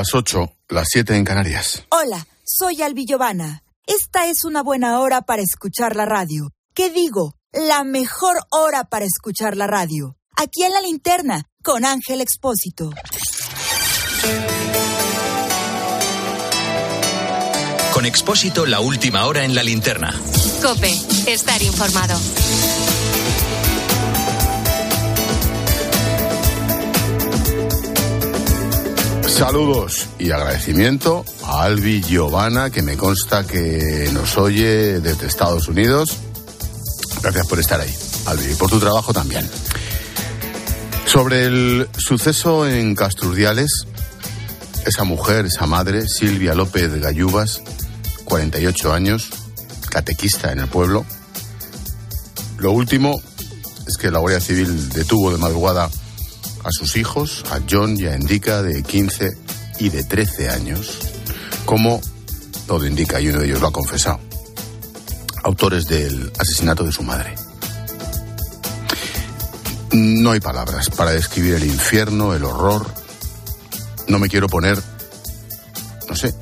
las 8, las 7 en Canarias. Hola, soy Albi Giovanna. Esta es una buena hora para escuchar la radio. ¿Qué digo? La mejor hora para escuchar la radio. Aquí en la linterna, con Ángel Expósito. Con Expósito, la última hora en la linterna. Cope, estar informado. Saludos y agradecimiento a Albi Giovanna, que me consta que nos oye desde Estados Unidos. Gracias por estar ahí, Albi, y por tu trabajo también. Sobre el suceso en Casturdiales, esa mujer, esa madre, Silvia López Gallubas, 48 años, catequista en el pueblo. Lo último es que la Guardia Civil detuvo de madrugada a sus hijos, a John y a Indica, de 15 y de 13 años, como todo indica y uno de ellos lo ha confesado, autores del asesinato de su madre. No hay palabras para describir el infierno, el horror. No me quiero poner, no sé,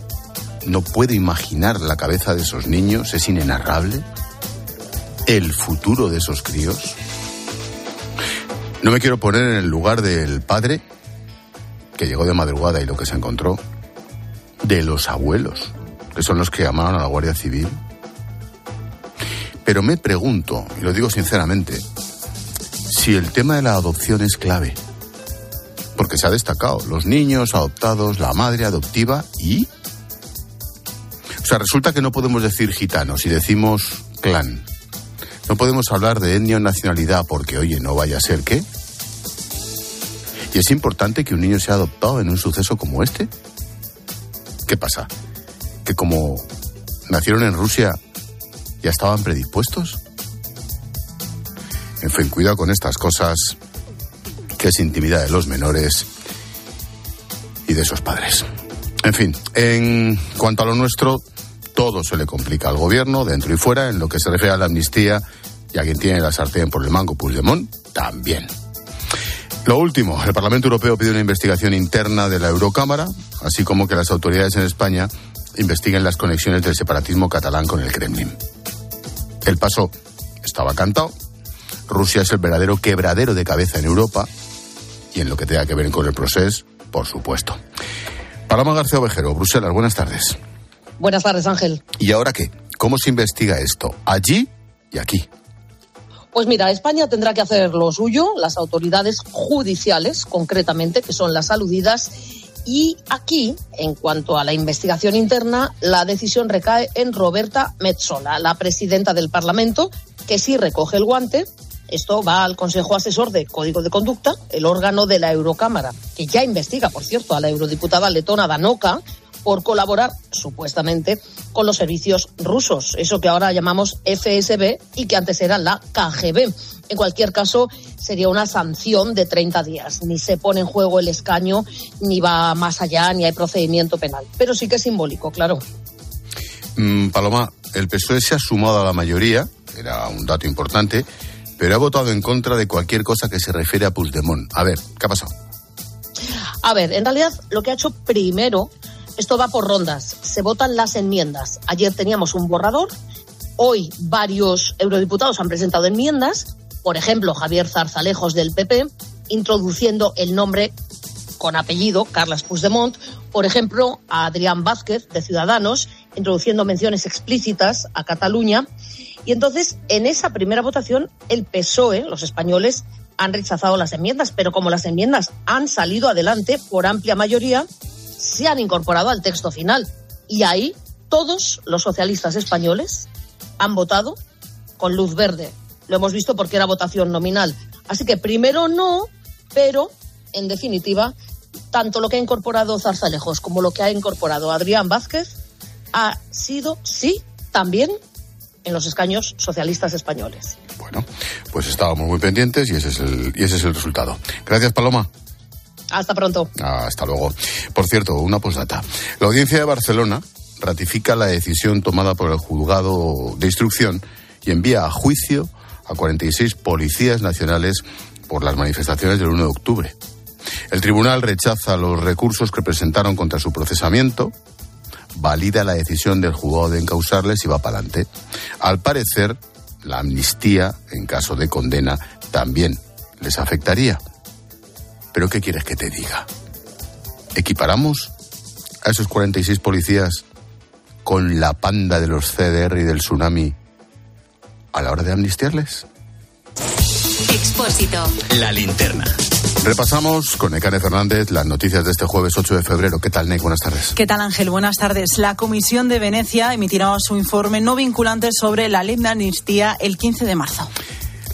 no puedo imaginar la cabeza de esos niños, es inenarrable. El futuro de esos críos. No me quiero poner en el lugar del padre que llegó de madrugada y lo que se encontró, de los abuelos, que son los que llamaron a la Guardia Civil. Pero me pregunto, y lo digo sinceramente, si el tema de la adopción es clave. Porque se ha destacado los niños adoptados, la madre adoptiva y... O sea, resulta que no podemos decir gitanos y decimos clan. No podemos hablar de etnia o nacionalidad porque, oye, no vaya a ser que. ¿Y es importante que un niño sea adoptado en un suceso como este? ¿Qué pasa? ¿Que como nacieron en Rusia ya estaban predispuestos? En fin, cuidado con estas cosas, que es intimidad de los menores y de sus padres. En fin, en cuanto a lo nuestro, todo se le complica al gobierno, dentro y fuera, en lo que se refiere a la amnistía y a quien tiene la sartén por el mango, Puigdemont, también. Lo último, el Parlamento Europeo pide una investigación interna de la Eurocámara, así como que las autoridades en España investiguen las conexiones del separatismo catalán con el Kremlin. El paso estaba cantado. Rusia es el verdadero quebradero de cabeza en Europa y en lo que tenga que ver con el proceso, por supuesto. Paloma García Ovejero, Bruselas, buenas tardes. Buenas tardes, Ángel. ¿Y ahora qué? ¿Cómo se investiga esto? Allí y aquí. Pues mira, España tendrá que hacer lo suyo, las autoridades judiciales, concretamente, que son las aludidas. Y aquí, en cuanto a la investigación interna, la decisión recae en Roberta Metzola, la presidenta del Parlamento, que sí recoge el guante. Esto va al Consejo Asesor de Código de Conducta, el órgano de la Eurocámara, que ya investiga, por cierto, a la eurodiputada letona Danoka por colaborar, supuestamente, con los servicios rusos, eso que ahora llamamos FSB y que antes era la KGB. En cualquier caso, sería una sanción de 30 días. Ni se pone en juego el escaño, ni va más allá, ni hay procedimiento penal. Pero sí que es simbólico, claro. Mm, Paloma, el PSOE se ha sumado a la mayoría, era un dato importante, pero ha votado en contra de cualquier cosa que se refiere a Puigdemont. A ver, ¿qué ha pasado? A ver, en realidad lo que ha hecho primero esto va por rondas. Se votan las enmiendas. Ayer teníamos un borrador. Hoy varios eurodiputados han presentado enmiendas. Por ejemplo, Javier Zarzalejos del PP, introduciendo el nombre con apellido, Carlas Puigdemont. Por ejemplo, a Adrián Vázquez, de Ciudadanos, introduciendo menciones explícitas a Cataluña. Y entonces, en esa primera votación, el PSOE, los españoles, han rechazado las enmiendas, pero como las enmiendas han salido adelante por amplia mayoría, se han incorporado al texto final. Y ahí todos los socialistas españoles han votado con luz verde. Lo hemos visto porque era votación nominal. Así que primero no, pero en definitiva, tanto lo que ha incorporado Zarzalejos como lo que ha incorporado Adrián Vázquez ha sido sí también en los escaños socialistas españoles. Bueno, pues estábamos muy pendientes y ese es el, y ese es el resultado. Gracias, Paloma. Hasta pronto. Hasta luego. Por cierto, una postdata. La audiencia de Barcelona ratifica la decisión tomada por el juzgado de instrucción y envía a juicio a 46 policías nacionales por las manifestaciones del 1 de octubre. El tribunal rechaza los recursos que presentaron contra su procesamiento, valida la decisión del juzgado de encausarles y va para adelante. Al parecer, la amnistía, en caso de condena, también les afectaría. Pero ¿qué quieres que te diga? ¿Equiparamos a esos 46 policías con la panda de los CDR y del tsunami a la hora de amnistiarles? Expósito. La linterna. Repasamos con Ecane Fernández las noticias de este jueves 8 de febrero. ¿Qué tal, Ney? Buenas tardes. ¿Qué tal, Ángel? Buenas tardes. La Comisión de Venecia emitirá su informe no vinculante sobre la ley de amnistía el 15 de marzo.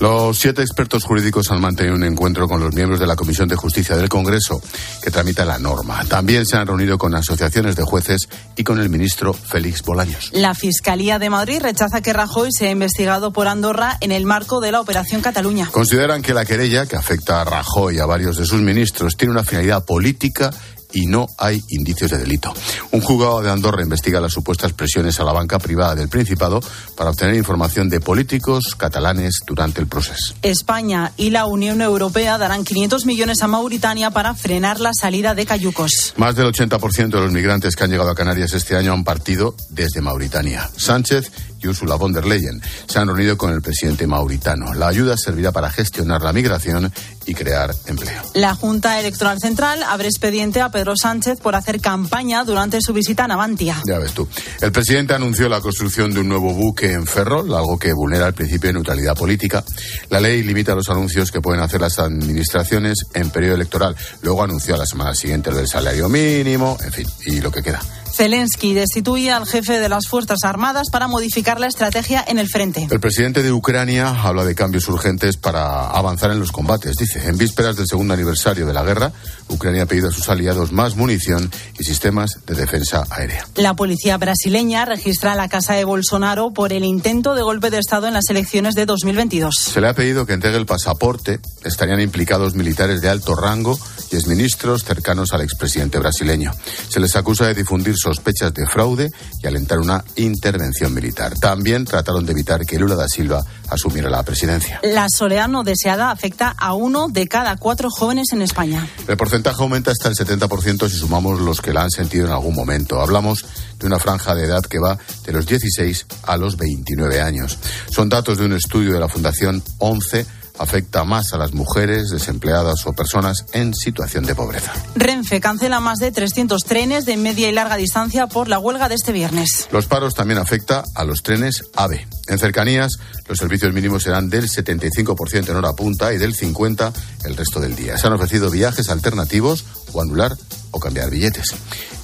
Los siete expertos jurídicos han mantenido un encuentro con los miembros de la Comisión de Justicia del Congreso que tramita la norma. También se han reunido con asociaciones de jueces y con el ministro Félix Bolaños. La Fiscalía de Madrid rechaza que Rajoy sea investigado por Andorra en el marco de la Operación Cataluña. Consideran que la querella, que afecta a Rajoy y a varios de sus ministros, tiene una finalidad política y no hay indicios de delito. Un juzgado de Andorra investiga las supuestas presiones a la banca privada del Principado para obtener información de políticos catalanes durante el proceso. España y la Unión Europea darán 500 millones a Mauritania para frenar la salida de cayucos. Más del 80% de los migrantes que han llegado a Canarias este año han partido desde Mauritania. Sánchez y Ursula von der Leyen se han reunido con el presidente mauritano. La ayuda servirá para gestionar la migración y crear empleo. La Junta Electoral Central abre expediente a Pedro Sánchez por hacer campaña durante su visita a Navantia. Ya ves tú. El presidente anunció la construcción de un nuevo buque en Ferrol, algo que vulnera el principio de neutralidad política. La ley limita los anuncios que pueden hacer las administraciones en periodo electoral. Luego anunció a la semana siguiente lo del salario mínimo, en fin, y lo que queda. Zelensky destituye al jefe de las Fuerzas Armadas para modificar la estrategia en el frente. El presidente de Ucrania habla de cambios urgentes para avanzar en los combates. Dice, en vísperas del segundo aniversario de la guerra, Ucrania ha pedido a sus aliados más munición y sistemas de defensa aérea. La policía brasileña registra la casa de Bolsonaro por el intento de golpe de Estado en las elecciones de 2022. Se le ha pedido que entregue el pasaporte. Estarían implicados militares de alto rango y exministros cercanos al expresidente brasileño. Se les acusa de difundir sospechas de fraude y alentar una intervención militar. También trataron de evitar que Lula da Silva asumiera la presidencia. La soledad no deseada afecta a uno de cada cuatro jóvenes en España. El porcentaje aumenta hasta el 70% si sumamos los que la han sentido en algún momento. Hablamos de una franja de edad que va de los 16 a los 29 años. Son datos de un estudio de la Fundación 11 afecta más a las mujeres desempleadas o personas en situación de pobreza. Renfe cancela más de 300 trenes de media y larga distancia por la huelga de este viernes. Los paros también afecta a los trenes AVE. En cercanías, los servicios mínimos serán del 75% en hora punta y del 50% el resto del día. Se han ofrecido viajes alternativos o anular o cambiar billetes.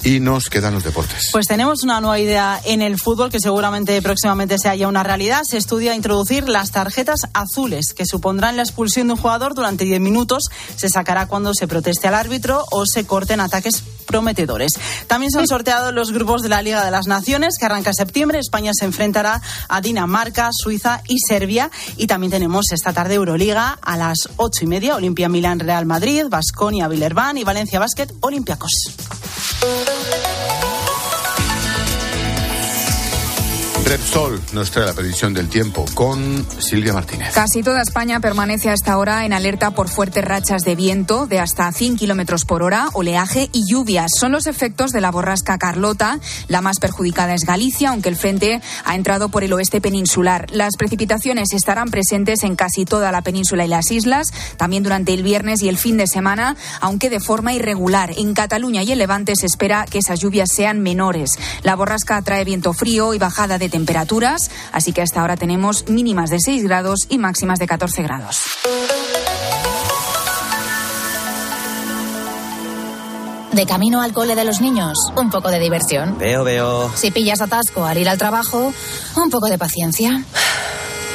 Y nos quedan los deportes. Pues tenemos una nueva idea en el fútbol que seguramente próximamente se haya una realidad. Se estudia introducir las tarjetas azules que supondrán la expulsión de un jugador durante 10 minutos. Se sacará cuando se proteste al árbitro o se corten ataques prometedores. También se han sorteado los grupos de la Liga de las Naciones que arranca en septiembre. España se enfrentará a Dinamarca, Suiza y Serbia. Y también tenemos esta tarde Euroliga a las ocho y media. Olimpia Milán Real Madrid, Basconia Villerban y Valencia Basket Olympiacos. Repsol nos trae la predicción del tiempo con Silvia Martínez. Casi toda España permanece a esta hora en alerta por fuertes rachas de viento de hasta 100 kilómetros por hora, oleaje y lluvias. Son los efectos de la borrasca Carlota. La más perjudicada es Galicia, aunque el frente ha entrado por el oeste peninsular. Las precipitaciones estarán presentes en casi toda la península y las islas, también durante el viernes y el fin de semana, aunque de forma irregular. En Cataluña y el Levante se espera que esas lluvias sean menores. La borrasca trae viento frío y bajada de temperaturas, así que hasta ahora tenemos mínimas de 6 grados y máximas de 14 grados. De camino al cole de los niños, un poco de diversión. Veo, veo. Si pillas atasco al ir al trabajo, un poco de paciencia.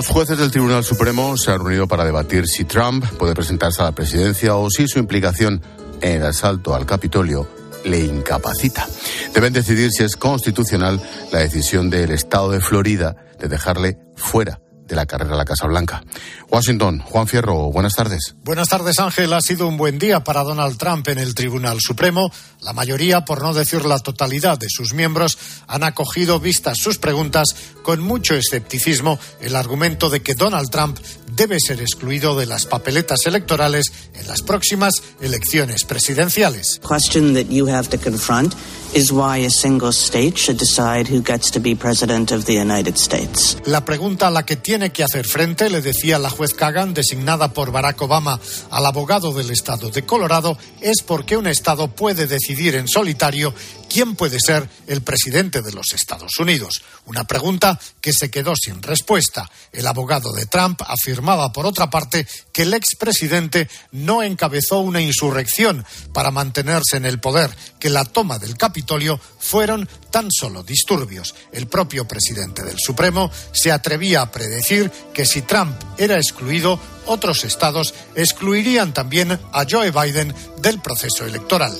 Los jueces del Tribunal Supremo se han reunido para debatir si Trump puede presentarse a la presidencia o si su implicación en el asalto al Capitolio le incapacita. Deben decidir si es constitucional la decisión del Estado de Florida de dejarle fuera de la carrera a la Casa Blanca. Washington, Juan Fierro, buenas tardes. Buenas tardes, Ángel. Ha sido un buen día para Donald Trump en el Tribunal Supremo. La mayoría, por no decir la totalidad de sus miembros, han acogido, vistas sus preguntas, con mucho escepticismo el argumento de que Donald Trump debe ser excluido de las papeletas electorales en las próximas elecciones presidenciales. Question that you have to confront is why a single state should decide who gets to be president of the United States. La pregunta a la que tiene que hacer frente, le decía la juez Kagan, designada por Barack Obama al abogado del estado de Colorado, es por qué un estado puede decidir en solitario quién puede ser el presidente de los Estados Unidos. Una pregunta que se quedó sin respuesta. El abogado de Trump afirmaba, por otra parte, que el expresidente no encabezó una insurrección para mantenerse en el poder, que la toma del Capitolio fueron tan solo disturbios. El propio presidente del Supremo se atrevía a predecir que si Trump era excluido, otros estados excluirían también a Joe Biden del proceso electoral.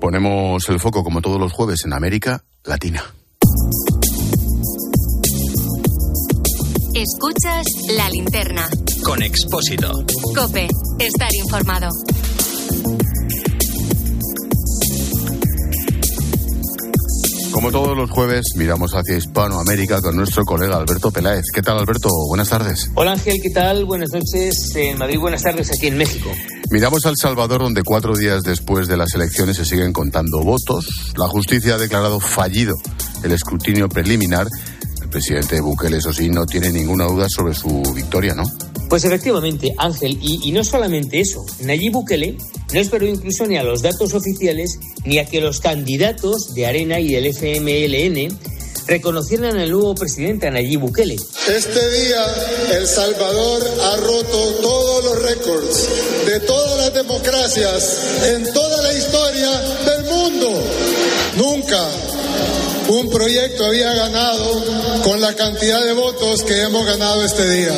Ponemos el foco, como todos los jueves, en América Latina. Escuchas la linterna. Con Expósito. Cope, estar informado. Como todos los jueves, miramos hacia Hispanoamérica con nuestro colega Alberto Peláez. ¿Qué tal, Alberto? Buenas tardes. Hola, Ángel, ¿qué tal? Buenas noches en Madrid, buenas tardes aquí en México. Miramos a El Salvador, donde cuatro días después de las elecciones se siguen contando votos. La justicia ha declarado fallido el escrutinio preliminar. El presidente Bukele, eso sí, no tiene ninguna duda sobre su victoria, ¿no? Pues efectivamente, Ángel, y, no solamente eso, Nayib Bukele no esperó incluso ni a los datos oficiales ni a que los candidatos de Arena y del FMLN reconocieran al nuevo presidente, Nayib Bukele. Este día, El Salvador ha roto todos los récords de todas las democracias en toda la historia del mundo. Nunca un proyecto había ganado con la cantidad de votos que hemos ganado este día.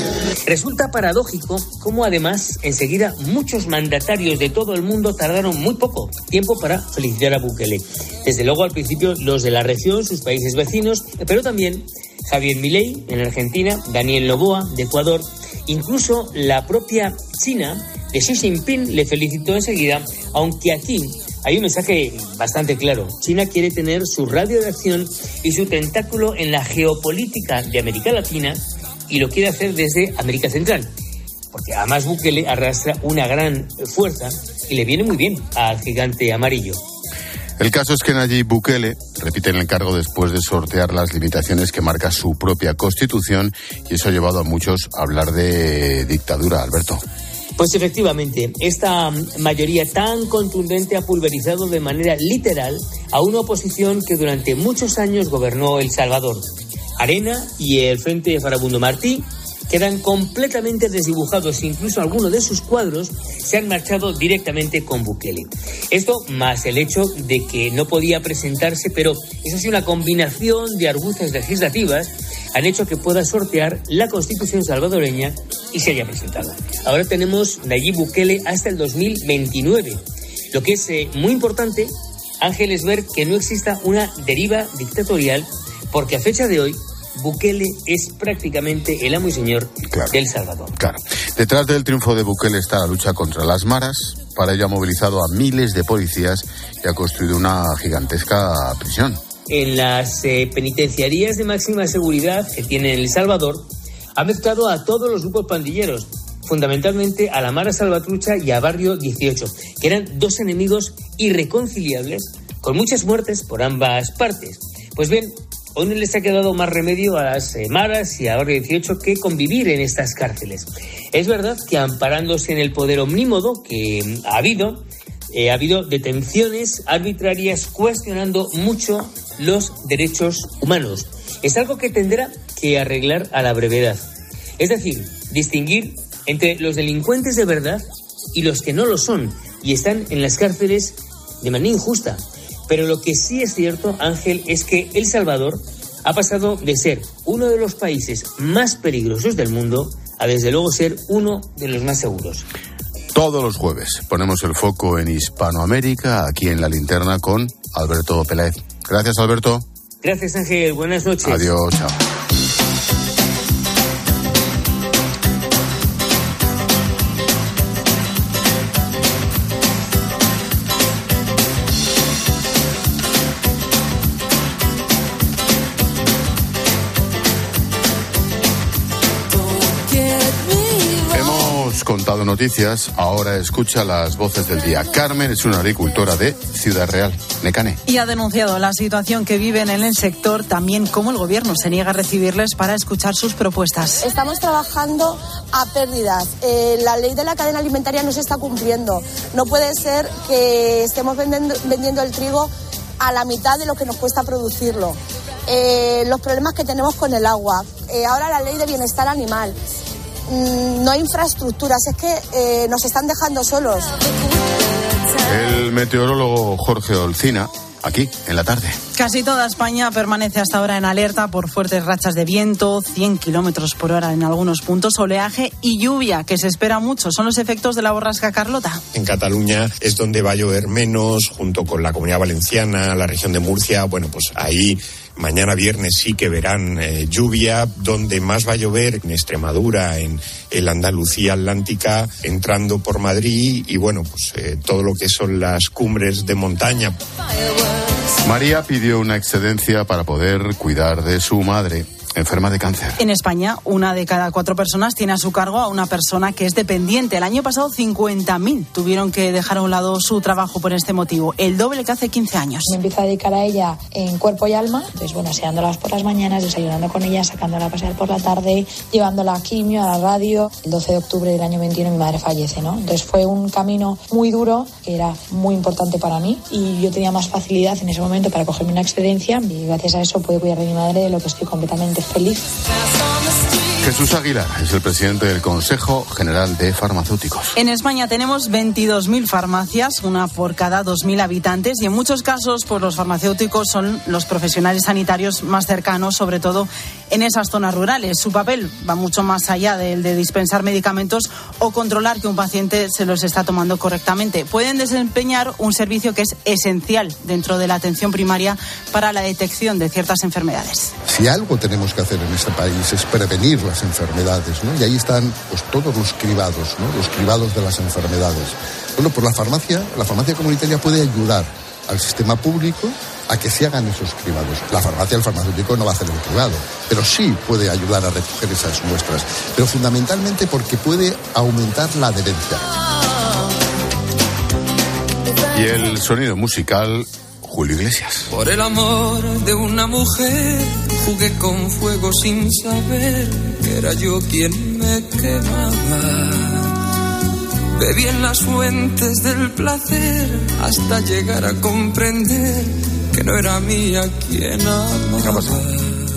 Resulta paradójico cómo además enseguida muchos mandatarios de todo el mundo tardaron muy poco tiempo para felicitar a Bukele. Desde luego al principio los de la región, sus países vecinos, pero también Javier Milei en Argentina, Daniel Noboa de Ecuador, incluso la propia China de Xi Jinping le felicitó enseguida, aunque aquí hay un mensaje bastante claro. China quiere tener su radio de acción y su tentáculo en la geopolítica de América Latina y lo quiere hacer desde América Central. Porque además Bukele arrastra una gran fuerza y le viene muy bien al gigante amarillo. El caso es que Nayib Bukele repite el cargo después de sortear las limitaciones que marca su propia constitución y eso ha llevado a muchos a hablar de dictadura, Alberto. Pues efectivamente, esta mayoría tan contundente ha pulverizado de manera literal a una oposición que durante muchos años gobernó El Salvador. Arena y el Frente Farabundo Martí quedan completamente desdibujados, incluso algunos de sus cuadros se han marchado directamente con Bukele. Esto más el hecho de que no podía presentarse, pero es así una combinación de argucias legislativas han hecho que pueda sortear la constitución salvadoreña y se haya presentado. Ahora tenemos Nayib Bukele hasta el 2029. Lo que es eh, muy importante, Ángel, es ver que no exista una deriva dictatorial, porque a fecha de hoy Bukele es prácticamente el amo y señor claro, de El Salvador. Claro. Detrás del triunfo de Bukele está la lucha contra las maras. Para ello ha movilizado a miles de policías y ha construido una gigantesca prisión. En las eh, penitenciarías de máxima seguridad que tiene El Salvador, ha mezclado a todos los grupos pandilleros, fundamentalmente a la Mara Salvatrucha y a Barrio 18, que eran dos enemigos irreconciliables, con muchas muertes por ambas partes. Pues bien, no les ha quedado más remedio a las Maras y a Barrio 18 que convivir en estas cárceles. Es verdad que amparándose en el poder omnímodo que ha habido, eh, ha habido detenciones arbitrarias cuestionando mucho los derechos humanos. Es algo que tendrá que arreglar a la brevedad. Es decir, distinguir entre los delincuentes de verdad y los que no lo son y están en las cárceles de manera injusta. Pero lo que sí es cierto, Ángel, es que El Salvador ha pasado de ser uno de los países más peligrosos del mundo a desde luego ser uno de los más seguros. Todos los jueves ponemos el foco en Hispanoamérica, aquí en la linterna con Alberto Peláez. Gracias, Alberto. Gracias, Ángel. Buenas noches. Adiós, chao. Noticias, ahora escucha las voces del día. Carmen es una agricultora de Ciudad Real, Necane. Y ha denunciado la situación que viven en el sector, también cómo el gobierno se niega a recibirles para escuchar sus propuestas. Estamos trabajando a pérdidas. Eh, la ley de la cadena alimentaria no se está cumpliendo. No puede ser que estemos vendiendo, vendiendo el trigo a la mitad de lo que nos cuesta producirlo. Eh, los problemas que tenemos con el agua. Eh, ahora la ley de bienestar animal. Mm, no hay infraestructuras, es que eh, nos están dejando solos. El meteorólogo Jorge Olcina aquí en la tarde. Casi toda España permanece hasta ahora en alerta por fuertes rachas de viento, 100 kilómetros por hora en algunos puntos, oleaje y lluvia, que se espera mucho. Son los efectos de la borrasca Carlota. En Cataluña es donde va a llover menos, junto con la comunidad valenciana, la región de Murcia. Bueno, pues ahí Mañana viernes sí que verán eh, lluvia, donde más va a llover en Extremadura, en, la Andalucía Atlántica, entrando por Madrid. Y bueno, pues eh, todo lo que son las cumbres de montaña. María pidió una excedencia para poder cuidar de su madre enferma de cáncer. En España, una de cada cuatro personas tiene a su cargo a una persona que es dependiente. El año pasado, 50.000 tuvieron que dejar a un lado su trabajo por este motivo, el doble que hace 15 años. Me empiezo a dedicar a ella en cuerpo y alma, entonces, bueno, aseándolas por las mañanas, desayunando con ella, sacándola a pasear por la tarde, llevándola a quimio, a la radio. El 12 de octubre del año 21 mi madre fallece, ¿no? Entonces fue un camino muy duro, que era muy importante para mí y yo tenía más facilidad en ese momento para cogerme una excedencia y gracias a eso pude cuidar de mi madre, de lo que estoy completamente feliz. Jesús Aguilar es el presidente del Consejo General de Farmacéuticos. En España tenemos 22.000 farmacias, una por cada 2.000 habitantes, y en muchos casos, pues los farmacéuticos son los profesionales sanitarios más cercanos, sobre todo en esas zonas rurales. Su papel va mucho más allá del de dispensar medicamentos o controlar que un paciente se los está tomando correctamente. Pueden desempeñar un servicio que es esencial dentro de la atención primaria para la detección de ciertas enfermedades. Si algo tenemos que hacer en este país es prevenir las enfermedades, ¿no? Y ahí están pues, todos los cribados, ¿no? Los cribados de las enfermedades. Bueno, pues la farmacia, la farmacia comunitaria puede ayudar al sistema público a que se hagan esos cribados. La farmacia, el farmacéutico no va a hacer el cribado, pero sí puede ayudar a recoger esas muestras. Pero fundamentalmente porque puede aumentar la adherencia. Y el sonido musical Julio Iglesias. Por el amor de una mujer jugué con fuego sin saber era yo quien me quemaba. Bebí en las fuentes del placer hasta llegar a comprender que no era mía quien amaba.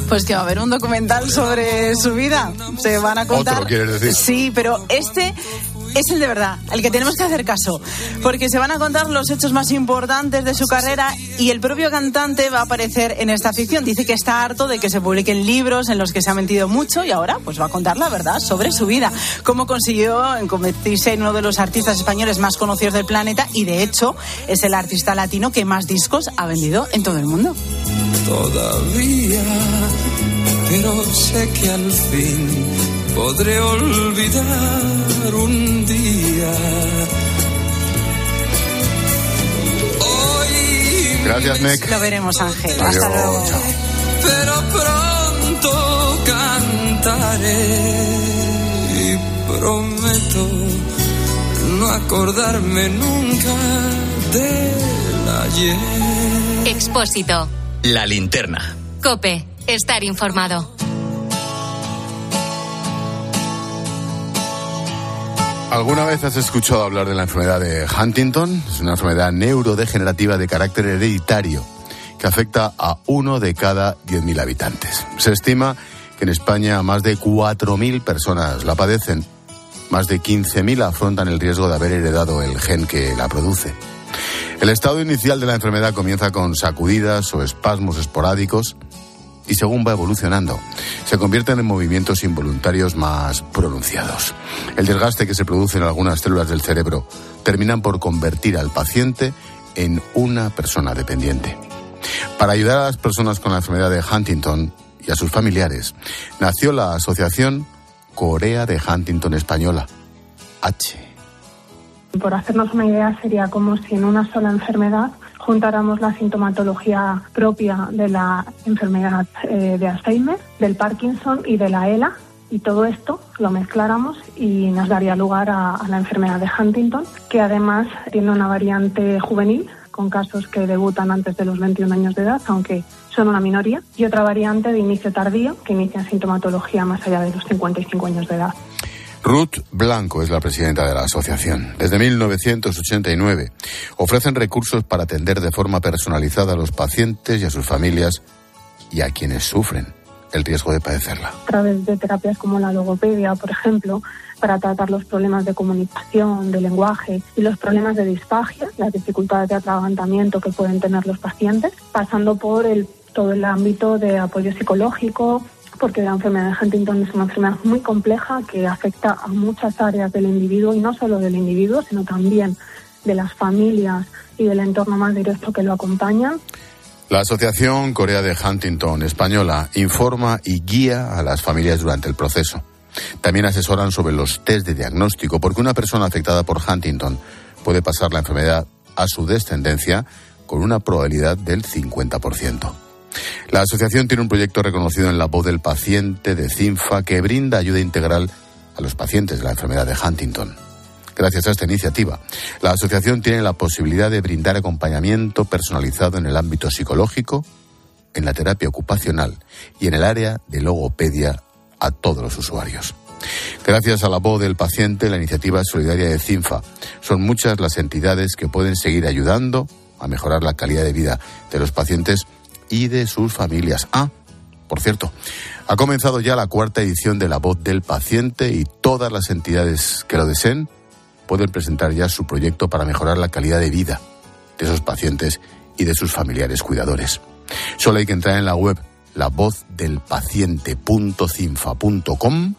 Pues que va a haber un documental sobre su vida. Se van a contar. ¿Otro quieres decir? Sí, pero este es el de verdad, el que tenemos que hacer caso, porque se van a contar los hechos más importantes de su carrera y el propio cantante va a aparecer en esta ficción. Dice que está harto de que se publiquen libros en los que se ha mentido mucho y ahora pues va a contar la verdad sobre su vida, cómo consiguió convertirse en uno de los artistas españoles más conocidos del planeta y de hecho es el artista latino que más discos ha vendido en todo el mundo. Todavía, pero sé que al fin podré olvidar un día. Hoy Gracias, Nick. Lo veremos, Ángel. Hasta luego. Pero pronto cantaré y prometo no acordarme nunca del ayer. Expósito. La linterna. Cope. Estar informado. ¿Alguna vez has escuchado hablar de la enfermedad de Huntington? Es una enfermedad neurodegenerativa de carácter hereditario que afecta a uno de cada 10.000 habitantes. Se estima que en España más de 4.000 personas la padecen. Más de 15.000 afrontan el riesgo de haber heredado el gen que la produce. El estado inicial de la enfermedad comienza con sacudidas o espasmos esporádicos y según va evolucionando, se convierten en movimientos involuntarios más pronunciados. El desgaste que se produce en algunas células del cerebro terminan por convertir al paciente en una persona dependiente. Para ayudar a las personas con la enfermedad de Huntington y a sus familiares, nació la Asociación Corea de Huntington Española, H. Por hacernos una idea, sería como si en una sola enfermedad juntáramos la sintomatología propia de la enfermedad eh, de Alzheimer, del Parkinson y de la ELA, y todo esto lo mezcláramos y nos daría lugar a, a, la enfermedad de Huntington, que además tiene una variante juvenil con casos que debutan antes de los 21 años de edad, aunque son una minoría, y otra variante de inicio tardío que inicia sintomatología más allá de los 55 años de edad. Ruth Blanco es la presidenta de la asociación. Desde 1989 ofrecen recursos para atender de forma personalizada a los pacientes y a sus familias y a quienes sufren el riesgo de padecerla. A través de terapias como la logopedia, por ejemplo, para tratar los problemas de comunicación, de lenguaje y los problemas de disfagia, las dificultades de atragantamiento que pueden tener los pacientes, pasando por todo el ámbito de apoyo psicológico, porque la enfermedad de Huntington es una enfermedad muy compleja que afecta a muchas áreas del individuo y no solo del individuo, sino también de las familias y del entorno más directo que lo acompañan. La Asociación Corea de Huntington Española informa y guía a las familias durante el proceso. También asesoran sobre los test de diagnóstico, porque una persona afectada por Huntington puede pasar la enfermedad a su descendencia con una probabilidad del 50%. La asociación tiene un proyecto reconocido en la voz del paciente de CINFA que brinda ayuda integral a los pacientes de la enfermedad de Huntington. Gracias a esta iniciativa, la asociación tiene la posibilidad de brindar acompañamiento personalizado en el ámbito psicológico, en la terapia ocupacional y en el área de logopedia a todos los usuarios. Gracias a la voz del paciente, la iniciativa solidaria de CINFA, son muchas las entidades que pueden seguir ayudando a mejorar la calidad de vida de los pacientes y de sus familias. Ah, por cierto, ha comenzado ya la cuarta edición de La Voz del Paciente y todas las entidades que lo deseen pueden presentar ya su proyecto para mejorar la calidad de vida de esos pacientes y de sus familiares cuidadores. Solo hay que entrar en la web lavozdelpaciente.cinfa.com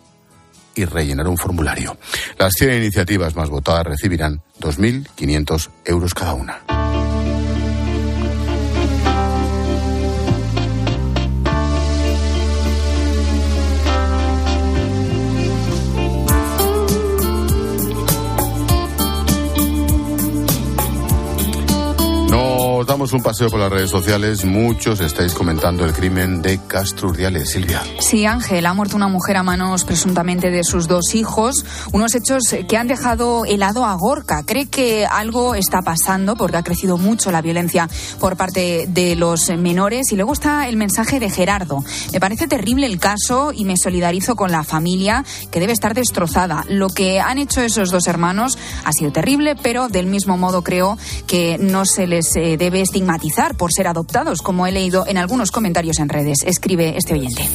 y rellenar un formulario. Las 100 iniciativas más votadas recibirán 2.500 euros cada una. Nos damos un paseo por las redes sociales. Muchos estáis comentando el crimen de Castro Urdiales. Silvia. Sí, Ángel, ha muerto una mujer a manos presuntamente de sus dos hijos. Unos hechos que han dejado helado a Gorka. Cree que algo está pasando porque ha crecido mucho la violencia por parte de los menores. Y luego está el mensaje de Gerardo. Me parece terrible el caso y me solidarizo con la familia que debe estar destrozada. Lo que han hecho esos dos hermanos ha sido terrible, pero del mismo modo creo que no se les eh, debe debe estigmatizar por ser adoptados, como he leído en algunos comentarios en redes. Escribe este oyente.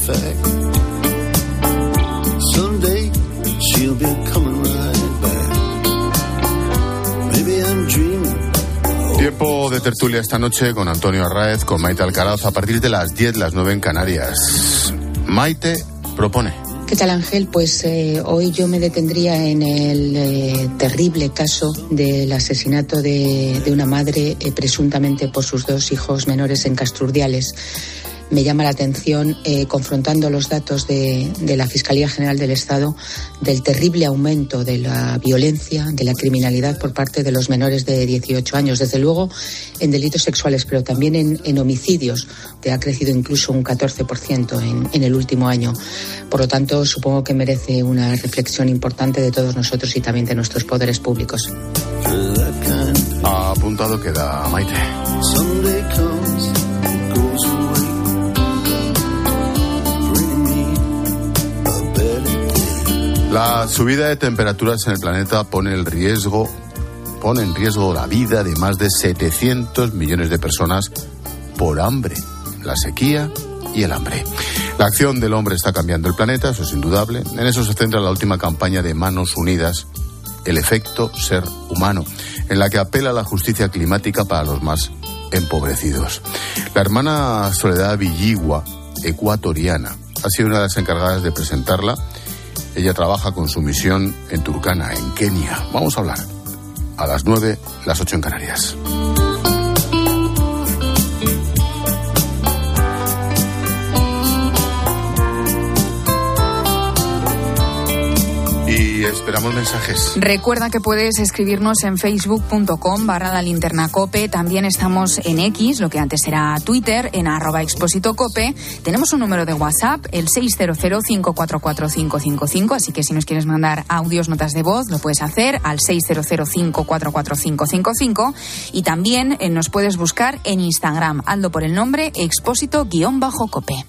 Tiempo de tertulia esta noche con Antonio Arraez, con Maite Alcaraz, a partir de las 10, las 9 en Canarias. Maite propone. ¿Qué tal Ángel? Pues eh, hoy yo me detendría en el eh, terrible caso del asesinato de, de una madre eh, presuntamente por sus dos hijos menores en Casturdiales me llama la atención, eh, confrontando los datos de, de, la Fiscalía General del Estado, del terrible aumento de la violencia, de la criminalidad por parte de los menores de 18 años. Desde luego, en delitos sexuales, pero también en, en homicidios, que ha crecido incluso un 14% en, en el último año. Por lo tanto, supongo que merece una reflexión importante de todos nosotros y también de nuestros poderes públicos. Ha apuntado queda Maite. La subida de temperaturas en el planeta pone el riesgo pone en riesgo la vida de más de 700 millones de personas por hambre, la sequía y el hambre. La acción del hombre está cambiando el planeta, eso es indudable. En eso se centra la última campaña de Manos Unidas El efecto ser humano, en la que apela a la justicia climática para los más empobrecidos. La hermana Soledad Villigua, ecuatoriana, ha sido una de las encargadas de presentarla. Ella trabaja con su misión en Turkana, en Kenia. Vamos a hablar a las nueve, las ocho en Canarias. Esperamos mensajes. Recuerda que puedes escribirnos en facebook.com barra la linterna cope. También estamos en X, lo que antes era Twitter, en arroba expósito cope. Tenemos un número de WhatsApp, el 600544555. Así que si nos quieres mandar audios, notas de voz, lo puedes hacer al 600544555. Y también eh, nos puedes buscar en Instagram, ando por el nombre expósito-cope.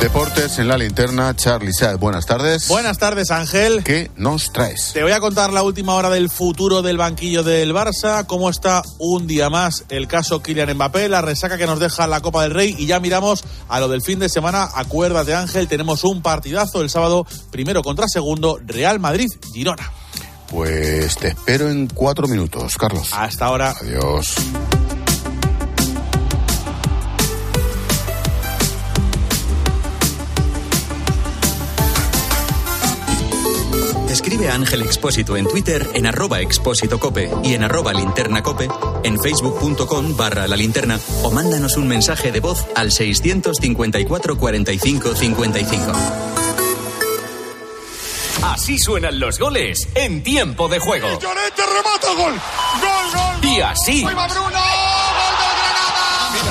Deportes en la linterna, Charlie Saad. Buenas tardes. Buenas tardes, Ángel. ¿Qué nos traes? Te voy a contar la última hora del futuro del banquillo del Barça, cómo está un día más el caso Kylian Mbappé, la resaca que nos deja la Copa del Rey y ya miramos a lo del fin de semana. Acuérdate, Ángel, tenemos un partidazo el sábado, primero contra segundo, Real Madrid-Girona. Pues te espero en cuatro minutos, Carlos. Hasta ahora. Adiós. Escribe a Ángel Expósito en Twitter en arroba expósito cope y en arroba linterna cope, en facebook.com barra la linterna o mándanos un mensaje de voz al 654 45 55. Así suenan los goles en tiempo de juego. Llorente remata gol. Gol, gol. Y así. ¡Viva Bruno!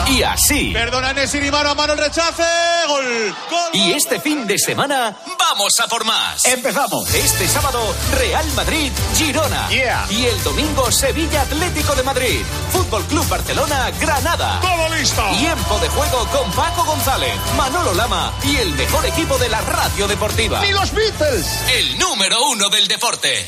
¡Gol! Y así. Perdona Nesiri, mano a mano el rechace. Gol. Gol. Y este fin de semana vamos a por más. Empezamos este sábado Real Madrid Girona. Yeah. Y el domingo Sevilla Atlético de Madrid. Fútbol Club Barcelona Granada. Todo listo. Tiempo de juego con Paco González, Manolo Lama y el mejor equipo de la radio deportiva. ¡Ni los Beatles! El número uno del deporte.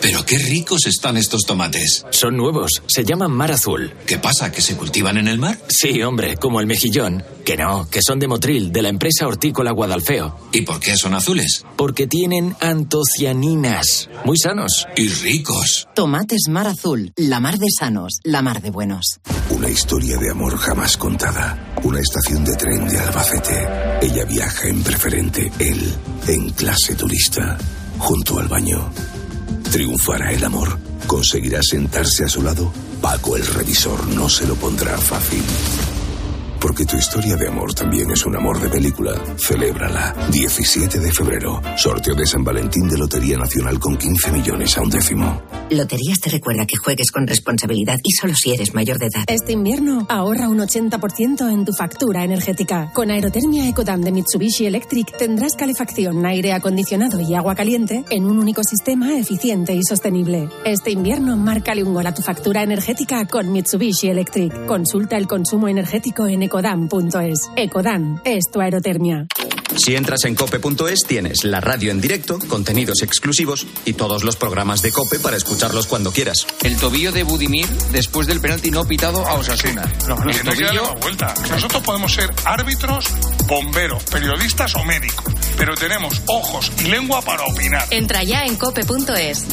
Pero qué ricos están estos tomates. Son nuevos, se llaman mar azul. ¿Qué pasa? ¿Que se cultivan en el mar? Sí, hombre, como el mejillón. Que no, que son de Motril, de la empresa hortícola Guadalfeo. ¿Y por qué son azules? Porque tienen antocianinas. Muy sanos. Y ricos. Tomates mar azul, la mar de sanos, la mar de buenos. Una historia de amor jamás contada. Una estación de tren de Albacete. Ella viaja en preferente, él en clase turista. Junto al baño. ¿Triunfará el amor? ¿Conseguirá sentarse a su lado? Paco el revisor no se lo pondrá fácil. Porque tu historia de amor también es un amor de película. Celébrala. 17 de febrero. Sorteo de San Valentín de Lotería Nacional con 15 millones a un décimo. Loterías te recuerda que juegues con responsabilidad y solo si eres mayor de edad. Este invierno ahorra un 80% en tu factura energética. Con Aerotermia Ecodan de Mitsubishi Electric tendrás calefacción, aire acondicionado y agua caliente en un único sistema eficiente y sostenible. Este invierno márcale un gol a tu factura energética con Mitsubishi Electric. Consulta el consumo energético en ecodan.es. Ecodan es tu aerotermia. Si entras en cope.es tienes la radio en directo, contenidos exclusivos y todos los programas de Cope para escucharlos cuando quieras. El tobillo de Budimir después del penalti no pitado a Osasuna. No, no, El tobillo- vuelta. Nosotros podemos ser árbitros, bomberos, periodistas o médicos, pero tenemos ojos y lengua para opinar. Entra ya en cope.es.